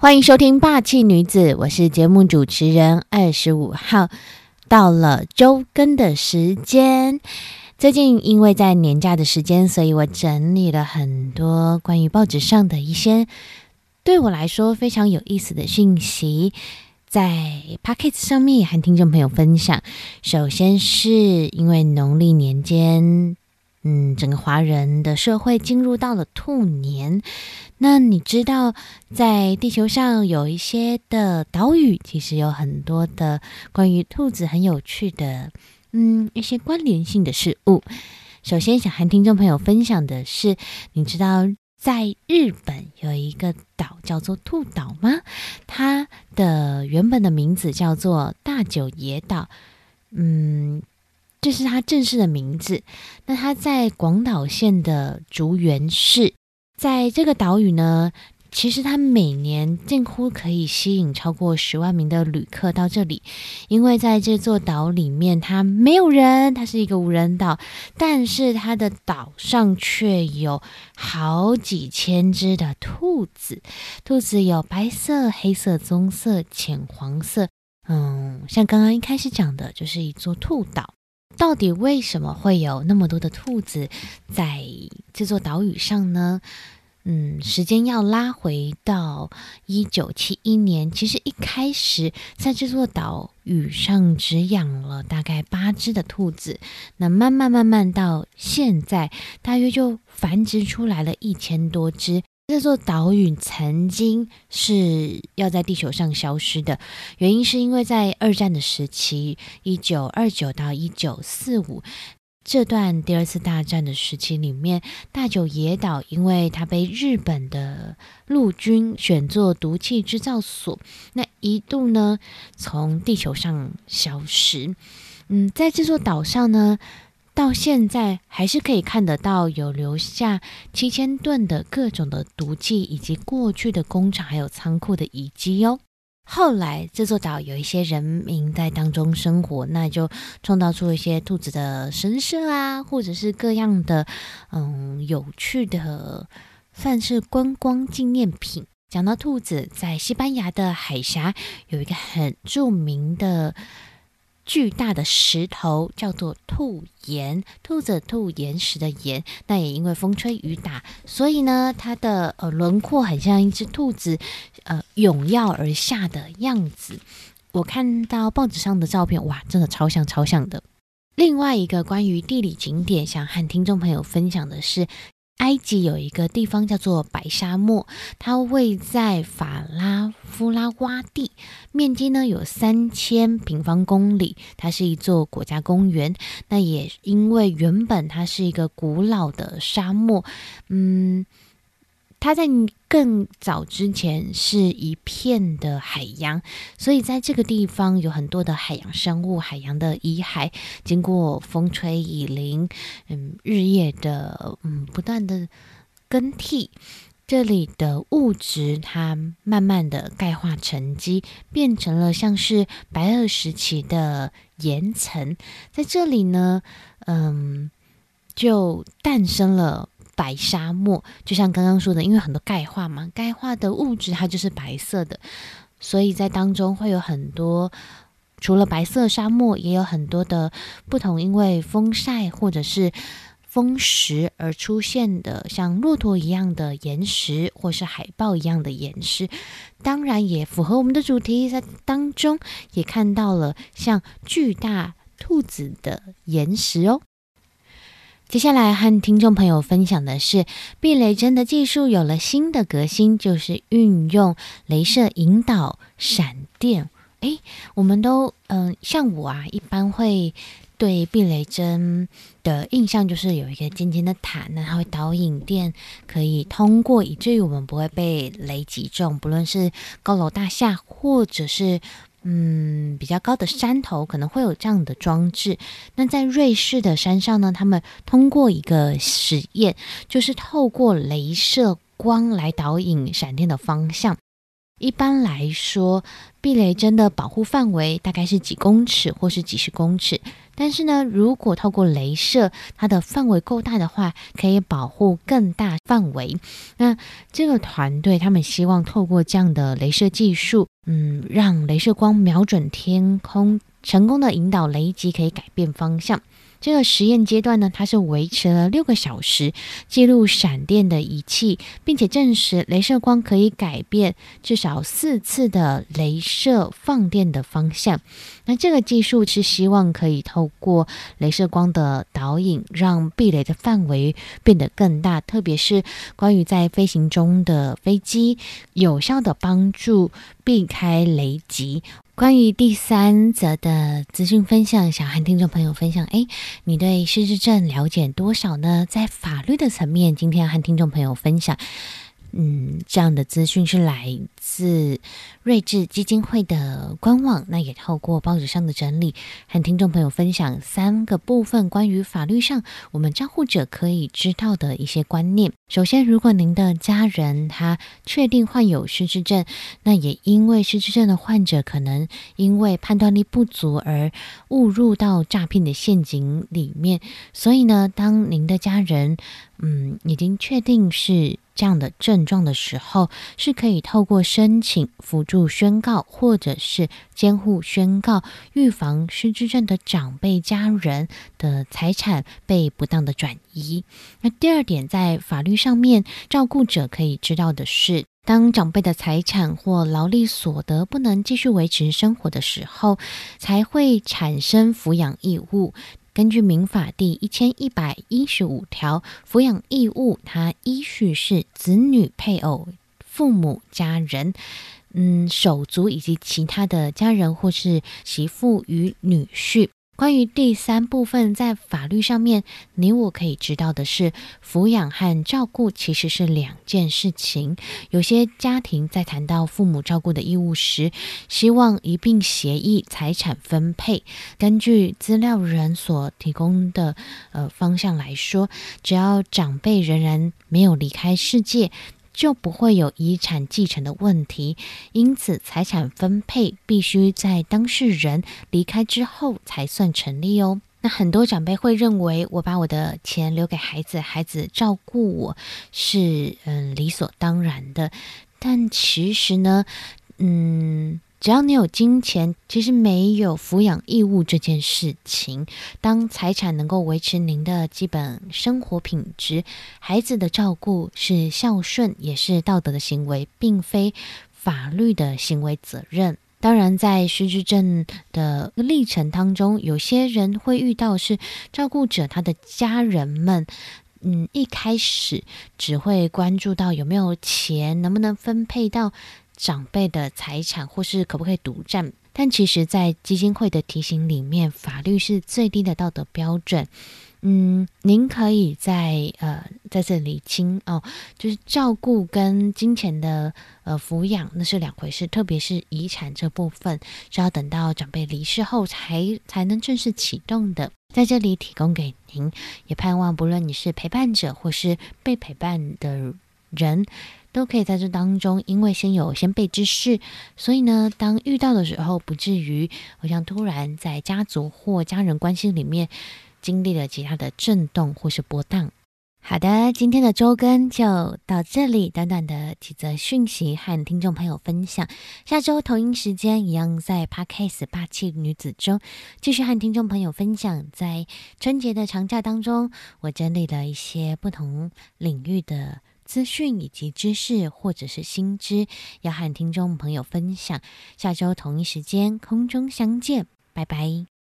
欢迎收听《霸气女子》，我是节目主持人二十五号。到了周更的时间，最近因为在年假的时间，所以我整理了很多关于报纸上的一些对我来说非常有意思的讯息，在 p o c k e t 上面和听众朋友分享。首先是因为农历年间。嗯，整个华人的社会进入到了兔年。那你知道，在地球上有一些的岛屿，其实有很多的关于兔子很有趣的，嗯，一些关联性的事物。首先，想和听众朋友分享的是，你知道在日本有一个岛叫做兔岛吗？它的原本的名字叫做大久野岛。嗯。这是它正式的名字。那它在广岛县的竹原市，在这个岛屿呢，其实它每年近乎可以吸引超过十万名的旅客到这里，因为在这座岛里面，它没有人，它是一个无人岛，但是它的岛上却有好几千只的兔子，兔子有白色、黑色、棕色、浅黄色，嗯，像刚刚一开始讲的，就是一座兔岛。到底为什么会有那么多的兔子在这座岛屿上呢？嗯，时间要拉回到一九七一年，其实一开始在这座岛屿上只养了大概八只的兔子，那慢慢慢慢到现在，大约就繁殖出来了一千多只。这座岛屿曾经是要在地球上消失的，原因是因为在二战的时期，一九二九到一九四五这段第二次大战的时期里面，大久野岛因为它被日本的陆军选作毒气制造所，那一度呢从地球上消失。嗯，在这座岛上呢。到现在还是可以看得到有留下七千吨的各种的毒剂，以及过去的工厂还有仓库的遗迹哦。后来这座岛有一些人民在当中生活，那就创造出一些兔子的神社啊，或者是各样的嗯有趣的，算是观光纪念品。讲到兔子，在西班牙的海峡有一个很著名的。巨大的石头叫做兔岩，兔子兔岩石的岩，那也因为风吹雨打，所以呢，它的呃轮廓很像一只兔子，呃涌跃而下的样子。我看到报纸上的照片，哇，真的超像超像的。另外一个关于地理景点，想和听众朋友分享的是。埃及有一个地方叫做白沙漠，它位在法拉夫拉洼地，面积呢有三千平方公里，它是一座国家公园。那也因为原本它是一个古老的沙漠，嗯。它在更早之前是一片的海洋，所以在这个地方有很多的海洋生物、海洋的遗骸，经过风吹雨淋，嗯，日夜的嗯不断的更替，这里的物质它慢慢的钙化沉积，变成了像是白垩时期的岩层，在这里呢，嗯，就诞生了。白沙漠就像刚刚说的，因为很多钙化嘛，钙化的物质它就是白色的，所以在当中会有很多除了白色沙漠，也有很多的不同，因为风晒或者是风蚀而出现的，像骆驼一样的岩石，或是海豹一样的岩石。当然也符合我们的主题，在当中也看到了像巨大兔子的岩石哦。接下来和听众朋友分享的是，避雷针的技术有了新的革新，就是运用镭射引导闪电。诶，我们都嗯，像我啊，一般会对避雷针的印象就是有一个尖尖的塔，那它会导引电，可以通过，以至于我们不会被雷击中，不论是高楼大厦或者是。嗯，比较高的山头可能会有这样的装置。那在瑞士的山上呢，他们通过一个实验，就是透过镭射光来导引闪电的方向。一般来说，避雷针的保护范围大概是几公尺或是几十公尺。但是呢，如果透过镭射，它的范围够大的话，可以保护更大范围。那这个团队他们希望透过这样的镭射技术，嗯，让镭射光瞄准天空，成功的引导雷击可以改变方向。这个实验阶段呢，它是维持了六个小时，记录闪电的仪器，并且证实镭射光可以改变至少四次的镭射放电的方向。那这个技术是希望可以透过镭射光的导引，让避雷的范围变得更大，特别是关于在飞行中的飞机，有效的帮助避开雷击。关于第三则的资讯分享，想和听众朋友分享。哎，你对失智症了解多少呢？在法律的层面，今天要和听众朋友分享。嗯，这样的资讯是来自睿智基金会的官网，那也透过报纸上的整理，和听众朋友分享三个部分关于法律上我们照护者可以知道的一些观念。首先，如果您的家人他确定患有失智症，那也因为失智症的患者可能因为判断力不足而误入到诈骗的陷阱里面，所以呢，当您的家人嗯已经确定是。这样的症状的时候，是可以透过申请辅助宣告，或者是监护宣告，预防失智症的长辈家人的财产被不当的转移。那第二点，在法律上面，照顾者可以知道的是，当长辈的财产或劳力所得不能继续维持生活的时候，才会产生抚养义务。根据民法第一千一百一十五条，抚养义务它依序是子女、配偶、父母、家人、嗯手足以及其他的家人或是媳妇与女婿。关于第三部分，在法律上面，你我可以知道的是，抚养和照顾其实是两件事情。有些家庭在谈到父母照顾的义务时，希望一并协议财产分配。根据资料人所提供的呃方向来说，只要长辈仍然没有离开世界。就不会有遗产继承的问题，因此财产分配必须在当事人离开之后才算成立哦。那很多长辈会认为，我把我的钱留给孩子，孩子照顾我是嗯理所当然的，但其实呢，嗯。只要你有金钱，其实没有抚养义务这件事情。当财产能够维持您的基本生活品质，孩子的照顾是孝顺，也是道德的行为，并非法律的行为责任。当然，在失智症的历程当中，有些人会遇到是照顾者他的家人们，嗯，一开始只会关注到有没有钱，能不能分配到。长辈的财产，或是可不可以独占？但其实，在基金会的提醒里面，法律是最低的道德标准。嗯，您可以在呃在这里清哦，就是照顾跟金钱的呃抚养那是两回事，特别是遗产这部分是要等到长辈离世后才才能正式启动的。在这里提供给您，也盼望不论你是陪伴者或是被陪伴的人。都可以在这当中，因为先有先辈之事，所以呢，当遇到的时候，不至于好像突然在家族或家人关系里面经历了其他的震动或是波荡。好的，今天的周更就到这里，短短的几则讯息和听众朋友分享。下周同一时间一样在 Podcast 霸气女子中继续和听众朋友分享，在春节的长假当中，我整理了一些不同领域的。资讯以及知识，或者是新知，要和听众朋友分享。下周同一时间空中相见，拜拜。